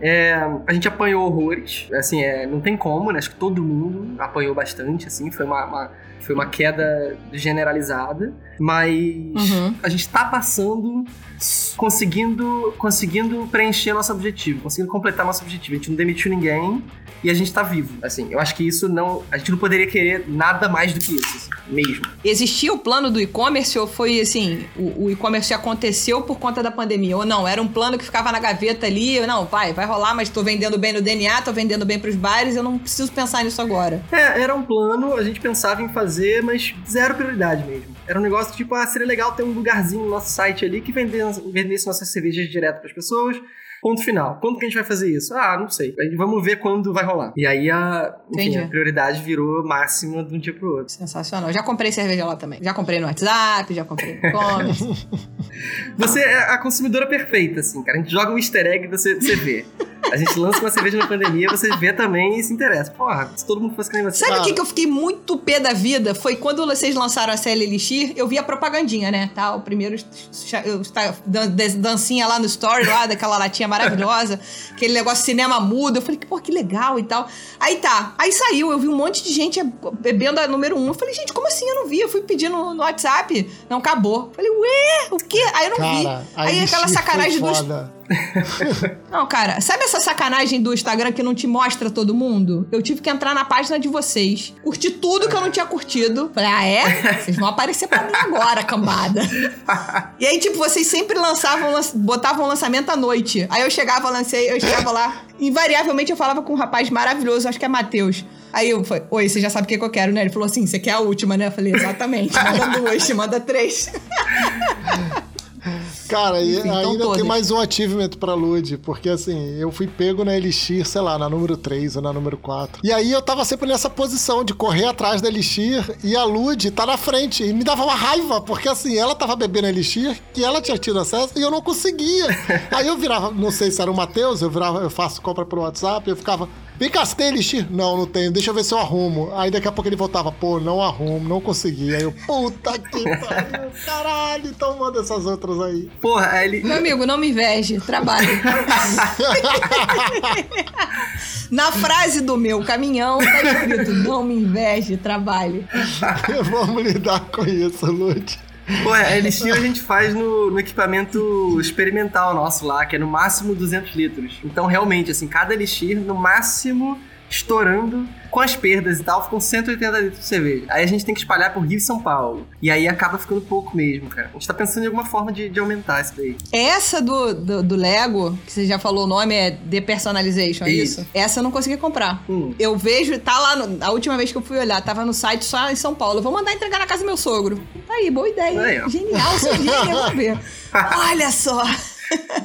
C: É, a gente apanhou horrores, assim, é, não tem como, né? Acho que todo mundo apanhou bastante, assim, foi uma, uma- foi uma queda generalizada, mas
B: Uhum.
C: a gente tá passando, conseguindo, conseguindo preencher nosso objetivo, conseguindo completar nosso objetivo. A gente não demitiu ninguém e a gente tá vivo, assim. Eu acho que isso não, a gente não poderia querer nada mais do que isso, assim, mesmo.
B: Existia o plano do e-commerce ou foi assim, o, o e-commerce aconteceu por conta da pandemia? Ou não, era um plano que ficava na gaveta ali, não, vai, vai rolar, mas tô vendendo bem no DNA, tô vendendo bem pros bares, eu não preciso pensar nisso agora.
C: É, era um plano, a gente pensava em fazer, mas zero prioridade mesmo. Era um negócio tipo, ah, seria legal ter um lugarzinho no nosso site ali que vendesse, vendesse nossas cervejas direto para as pessoas. Ponto final. Quando que a gente vai fazer isso? Ah, não sei. Vamos ver quando vai rolar. E aí a, enfim, a prioridade virou máxima de um dia pro outro.
B: Sensacional. Já comprei cerveja lá também. Já comprei no WhatsApp, já comprei no e-commerce.
C: Você é a consumidora perfeita, assim, cara. A gente joga um easter egg e você, você vê. A gente lança uma cerveja na pandemia, você vê também e se interessa. Porra, se todo mundo fosse que nem você.
B: Sabe o que, que eu fiquei muito pé da vida? Foi quando vocês lançaram a série Elixir, eu vi a propagandinha, né? Tá, o primeiro eu, tá, dan- dan- dancinha lá no story, lá daquela latinha maravilhosa, aquele negócio cinema mudo. Eu falei, pô, que legal e tal. Aí tá, aí saiu, eu vi um monte de gente bebendo a número um. Eu falei, gente, como assim? Eu não vi. Eu fui pedir no, no WhatsApp. Não, acabou. Eu falei, ué, o quê? Aí eu não vi.
D: Cara, a
B: Aí aquela sacanagem dos. Não, cara, sabe essa sacanagem do Instagram que não te mostra todo mundo? Eu tive que entrar na página de vocês, curtir tudo que eu não tinha curtido. Falei, ah, é? Vocês vão aparecer pra mim agora, cambada. e aí, tipo, vocês sempre lançavam, lan- botavam lançamento à noite. Aí eu chegava, lancei, eu chegava lá. Invariavelmente eu falava com um rapaz maravilhoso, acho que é Matheus. Aí eu falei, oi, você já sabe o que, que eu quero, né? Ele falou assim: você quer a última, né? Eu falei, exatamente. Manda duas, manda três.
D: Cara, e
B: Enfim, então
D: ainda
B: todas.
D: tem mais um achievement pra Lud, porque assim, eu fui pego na Elixir, sei lá, na número 3 ou na número 4. E aí eu tava sempre nessa posição de correr atrás da Elixir e a Lud tá na frente. E me dava uma raiva, porque assim, ela tava bebendo Elixir, que ela tinha tido acesso e eu não conseguia. aí eu virava, não sei se era o Matheus, eu virava, eu faço compra pelo WhatsApp, eu ficava. Vem cá, você tem Elixir? Não, não tenho. Deixa eu ver se eu arrumo. Aí daqui a pouco ele voltava, pô, não arrumo, não consegui. Aí eu, puta que pariu, caralho, então manda essas outras aí.
C: Porra, aí ele.
B: Meu amigo, não me inveje, trabalho. Na frase do meu caminhão tá escrito: não me inveje, trabalhe.
D: Vamos lidar com isso, Lud.
C: Pô, a Elixir a gente faz no, no equipamento experimental nosso lá, que é no máximo 200 litros. Então, realmente, assim, cada Elixir, no máximo, estourando, com as perdas e tal, ficam 180 litros de cerveja. Aí a gente tem que espalhar por Rio e São Paulo. E aí acaba ficando pouco mesmo, cara. A gente tá pensando em alguma forma de, de aumentar isso daí.
B: Essa do, do, do Lego, que você já falou o nome, é Depersonalization, é isso?
C: Isso.
B: Essa eu não consegui comprar.
C: Hum.
B: Eu vejo, tá lá, no- a última vez que eu fui olhar, tava no site só em São Paulo. Eu vou mandar entregar na casa do meu sogro. Aí, boa ideia.
C: Aí.
B: Genial, seu gênio, vamos ver. Olha só.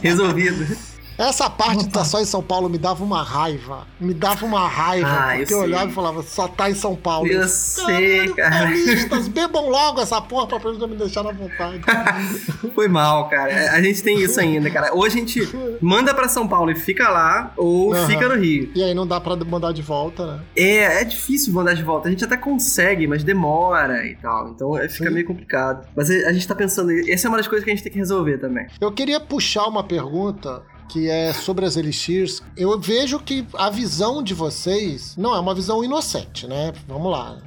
C: Resolvido.
D: Essa parte de tá só em São Paulo me dava uma raiva. Me dava uma raiva.
C: Ah, eu
D: porque eu,
C: sei.
D: olhava e falava, só tá em São Paulo.
C: Eu
D: Eu,
C: sei,
D: "Caralho,
C: cara."
D: Paulistas, bebam logo essa porra pra eles não me deixar à vontade.
C: Foi mal, cara. A gente tem isso ainda, cara. Ou a gente manda pra São Paulo e fica lá, ou
D: Aham.
C: fica no Rio.
D: e aí não dá pra mandar de volta, né?
C: É, é difícil mandar de volta. A gente até consegue, mas demora e tal. Então é, fica
D: Sim.
C: meio complicado. Mas a, a gente tá pensando. Essa é uma das coisas que a gente tem que resolver também.
D: Eu queria puxar uma pergunta que é sobre as Elixirs. Eu vejo que a visão de vocês não é uma visão inocente, né? Vamos lá.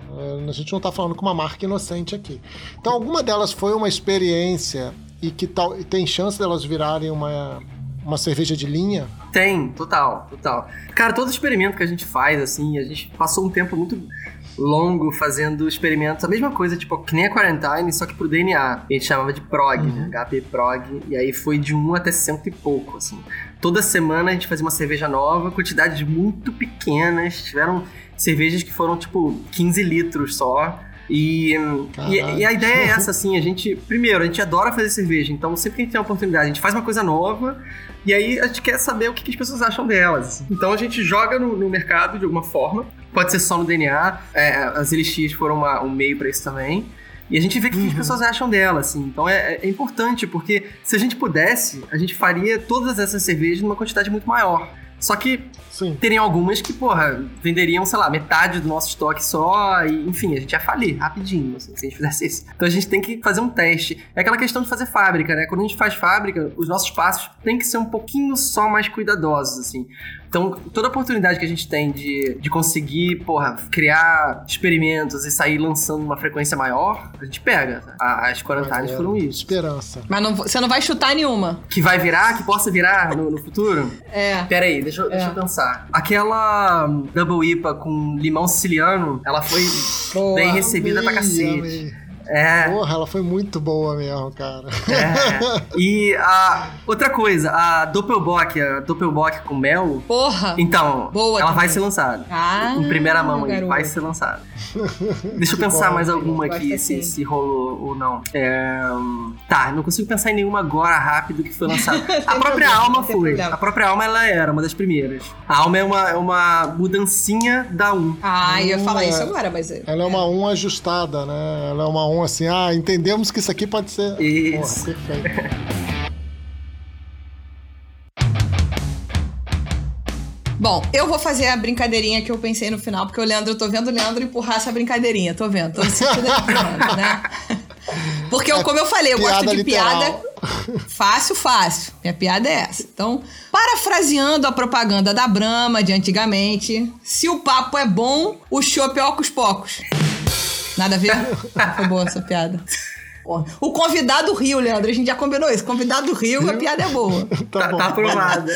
D: A gente não tá falando com uma marca inocente aqui. Então, alguma delas foi uma experiência e que tal, tem chance delas virarem uma, uma cerveja de linha?
C: Tem, total, total. Cara, todo experimento que a gente faz, assim, a gente passou um tempo muito longo fazendo experimentos, a mesma coisa, tipo, que nem a Quarantine, só que pro DNA. A gente chamava de prog, né? HP prog, e aí foi de 1 até cento e pouco, assim. Toda semana a gente fazia uma cerveja nova, quantidades muito pequenas, tiveram cervejas que foram, tipo, 15 litros só. E, e, e a ideia é essa, assim, a gente, primeiro, a gente adora fazer cerveja, então sempre que a gente tem uma oportunidade, a gente faz uma coisa nova, e aí a gente quer saber o que, que as pessoas acham delas. Então a gente joga no, no mercado de alguma forma, pode ser só no DNA, é, as LX foram uma- um meio pra isso também. E a gente vê o que, que as pessoas acham dela, assim. Então é, é importante, porque se a gente pudesse, a gente faria todas essas cervejas numa quantidade muito maior. Só que
D: Sim.
C: teriam algumas que, porra, venderiam, sei lá, metade do nosso estoque só, e enfim, a gente ia falir rapidinho, assim, se a gente fizesse isso. Então a gente tem que fazer um teste. É aquela questão de fazer fábrica, né? Quando a gente faz fábrica, os nossos passos têm que ser um pouquinho só mais cuidadosos, assim. Então, toda oportunidade que a gente tem de, de conseguir, porra, criar experimentos e sair lançando uma frequência maior, a gente pega. A- As quarantanas
D: É,
C: foram isso.
D: Esperança.
B: Mas não- você não vai chutar nenhuma.
C: Que vai virar, que possa virar no, no futuro?
B: É.
C: Pera aí, deixa, eu- deixa
B: É.
C: eu pensar. Aquela hum, Double IPA com limão siciliano, ela foi
B: Boa.
C: bem recebida pra
D: Amei,
C: cacete.
D: amei.
C: É,
D: Porra, ela foi muito boa mesmo, cara.
C: é. E a outra coisa, a Doppelbock, a Doppelbock com mel,
B: Porra.
C: então,
B: Boa
C: ela
B: também.
C: vai ser lançada.
B: Ah,
C: em primeira mão, aí,
B: garoto.
C: vai ser lançada. Deixa eu pensar
D: bom,
C: mais alguma aqui, se,
B: assim.
C: se rolou ou não. É, Tá, não consigo pensar em nenhuma agora rápido que foi lançada. a própria
B: problema,
C: Alma foi.
B: problema.
C: A própria Alma, ela era uma das primeiras. A Alma é uma, é uma mudancinha da 1.
B: Ah, eu ia falar isso
D: é.
B: agora, mas.
D: Ela é uma 1 ajustada, né? Ela é uma 1 assim, ah, entendemos que isso aqui pode ser.
C: Isso.
D: Porra, perfeito.
B: Bom, eu vou fazer a brincadeirinha que eu pensei no final, porque o Leandro, eu tô vendo o Leandro empurrar essa brincadeirinha, tô vendo, tô sentindo empurrando, né? Porque, eu, como eu falei, eu gosto
D: Piada
B: de
D: literal.
B: piada fácil, fácil. Minha piada é essa. Então, parafraseando a propaganda da Brahma de antigamente, se o papo é bom, o chopp é ocos pocos. Nada a ver? Foi boa essa piada. O convidado riu, Leandro. A gente já combinou isso. Convidado riu, a piada é boa.
C: Tá,
D: bom.
C: tá aprovada.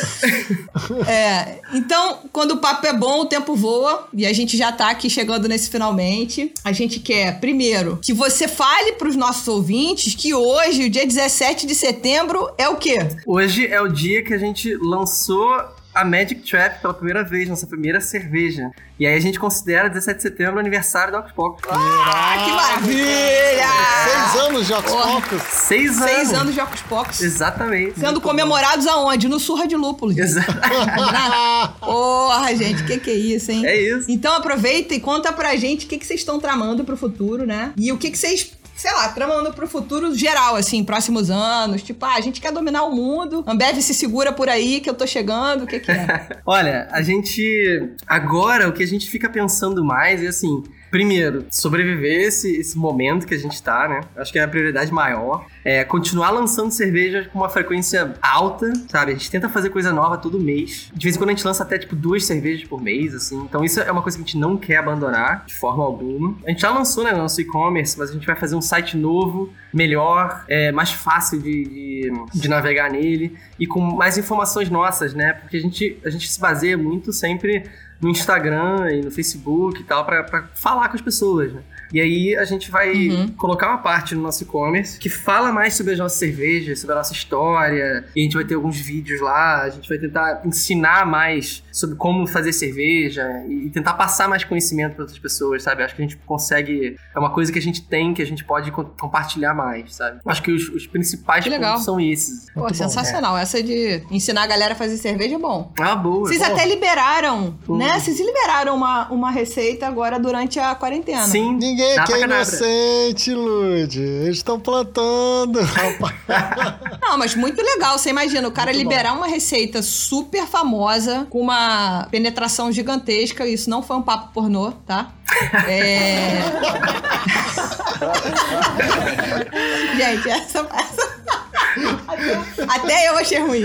B: É, então, quando o papo é bom, o tempo voa e a gente já tá aqui chegando nesse finalmente. A gente quer, primeiro, que você fale pros nossos ouvintes que hoje, o dia 17 de setembro, é o quê?
C: Hoje é o dia que a gente lançou a Magic Trap pela primeira vez, nossa primeira cerveja. E aí a gente considera 17 de setembro o aniversário da Oxbox.
B: Ah, que maravilha!
D: Seis anos de. Pocus.
C: Seis anos.
B: Seis anos de Pocus.
C: Exatamente.
B: Sendo comemorados aonde? No Surra de Lúpulo. gente.
C: Exa-
B: Porra, gente, que que é isso, hein?
C: É isso.
B: Então aproveita e conta pra gente o que, que vocês estão tramando pro futuro, né? E o que, que vocês, sei lá, tramando pro futuro geral, assim, próximos anos. Tipo, ah, a gente quer dominar o mundo. Ambev se segura por aí que eu tô chegando. O que, que é?
C: Olha, a gente. Agora, o que a gente fica pensando mais é assim. Primeiro, sobreviver esse, esse momento que a gente tá, né? Acho que é a prioridade maior. É continuar lançando cerveja com uma frequência alta, sabe? A gente tenta fazer coisa nova todo mês. De vez em quando a gente lança até, tipo, duas cervejas por mês, assim. Então isso é uma coisa que a gente não quer abandonar, de forma alguma. A gente já lançou, né, no nosso e-commerce, mas a gente vai fazer um site novo, melhor, é, mais fácil de, de, de navegar nele e com mais informações nossas, né? Porque a gente, a gente se baseia muito sempre no Instagram e no Facebook e tal, pra falar com as pessoas, né? E aí a gente vai
B: Uhum.
C: colocar uma parte no nosso e-commerce que fala mais sobre as nossas cervejas, sobre a nossa história. E a gente vai ter alguns vídeos lá, a gente vai tentar ensinar mais sobre como fazer cerveja e tentar passar mais conhecimento para outras pessoas, sabe? Acho que a gente consegue. É uma coisa que a gente tem que a gente pode co- compartilhar mais, sabe? Acho que os, os principais
B: Que legal.
C: pontos são esses.
B: Pô,
D: bom,
B: sensacional. Essa de ensinar a galera a fazer cerveja é bom.
C: Ah, boa.
B: Vocês
D: Pô.
B: até liberaram,
C: Hum.
B: né? Vocês liberaram uma, uma receita agora durante a quarentena.
C: Sim.
D: Ninguém
C: dá
D: aqui é inocente, Lud. Eles estão plantando. rapaz.
B: Não, mas muito legal. Você imagina o cara
D: Muito
B: liberar uma receita super famosa, com uma penetração gigantesca. Isso não foi um papo pornô, tá? É... Gente, essa, essa- Até eu achei ruim.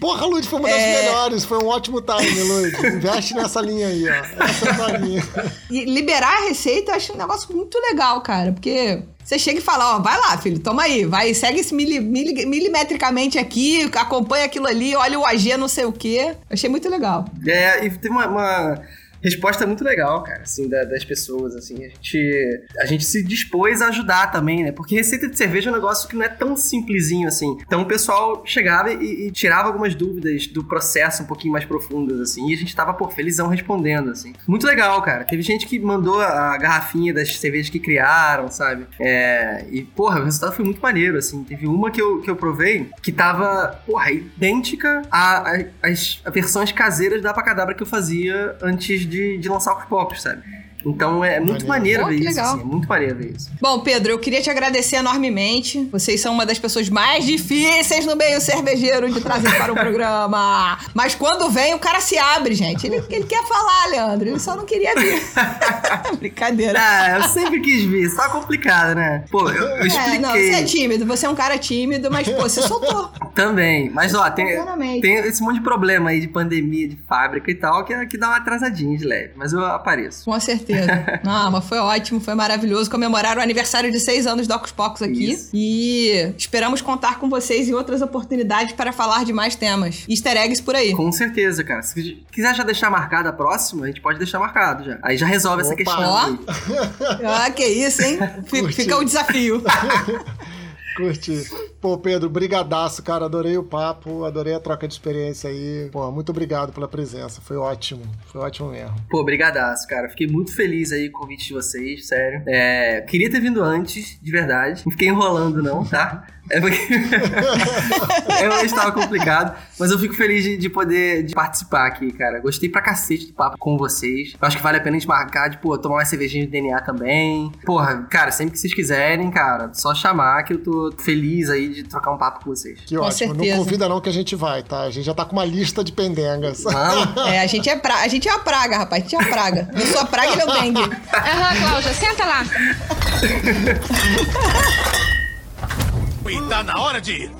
D: Porra, Lud, foi uma das
B: É.
D: melhores. Foi um ótimo time, Lud. Investe nessa linha aí, ó. Essa é a tua linha.
B: E liberar a receita eu acho um negócio muito legal, cara. Porque você chega e fala, ó, vai lá, filho, toma aí. Vai, segue esse mili- mili- milimetricamente aqui, acompanha aquilo ali, olha o AG, não sei o quê. Achei muito legal.
C: É, e teve uma, uma resposta muito legal, cara, assim, da- das pessoas, assim. A gente, a gente se dispôs a ajudar também, né? Porque receita de cerveja é um negócio que não é tão simplesinho assim. Então o pessoal chegava e, e tirava algumas dúvidas do processo um pouquinho mais profundas, assim. E a gente tava, pô, felizão respondendo, assim. Muito legal, cara. Teve gente que mandou a garrafinha das cervejas que criaram, sabe? É, e, porra, o resultado foi muito maneiro, assim. Teve uma que eu, que eu provei que tava, porra, idêntica às versões caseiras da Apacadabra que eu fazia antes de, de lançar os pops, sabe? Então é muito maneiro
B: Pô,
C: ver
B: que
C: isso,
B: legal.
C: assim, é muito maneiro ver isso.
B: Bom, Pedro, eu queria te agradecer enormemente. Vocês são uma das pessoas mais difíceis no meio cervejeiro de trazer para o programa. Mas quando vem, o cara se abre, gente. Ele, ele quer falar, Leandro. Ele só não queria vir. Brincadeira.
C: Ah, eu sempre quis ver, só complicado, né? Pô, eu, eu expliquei
B: É, não, você é tímido, você é um cara tímido, mas, pô, você soltou.
C: também. Mas, ó, tem, tem esse monte de problema aí de pandemia, de fábrica e tal, que, que dá uma atrasadinha de leve. Mas eu apareço.
B: Com certeza. Não, mas foi ótimo, foi maravilhoso comemorar o aniversário de seis anos do Ocus Pocos aqui.
C: Isso.
B: E esperamos contar com vocês em outras oportunidades para falar de mais temas. Easter eggs por aí.
C: Com certeza, cara. Se quiser já deixar marcado a próxima, a gente pode deixar marcado já. Aí já resolve essa
D: Opa.
C: questão.
B: Ó. Ah, que isso, hein? Fica o desafio.
D: Curti. Pô, Pedro, brigadaço, cara. Adorei o papo, adorei a troca de experiência aí. Pô, muito obrigado pela presença. Foi ótimo. Foi ótimo mesmo.
C: Pô, brigadaço, cara. Fiquei muito feliz aí com o convite de vocês, sério. É, queria ter vindo antes, de verdade. Não fiquei enrolando, não, tá? É porque eu estava complicado, mas eu fico feliz de, de poder de participar aqui, cara. Gostei pra cacete do papo com vocês. Eu acho que vale a pena a gente marcar de, pô, tomar uma cervejinha de DNA também. Porra, cara, sempre que vocês quiserem, cara, só chamar que eu tô feliz aí de trocar um papo com vocês.
D: Que
B: Com
D: ótimo.
B: certeza.
D: Não convida não que a gente vai, tá? A gente já tá com uma lista de pendengas.
C: Vamos?
B: É, a gente é, pra... a gente é a praga, rapaz. A gente é a praga. Eu sou a praga e é o dengue.
E: Aham, Cláudia, senta lá.
A: E tá na hora de ir.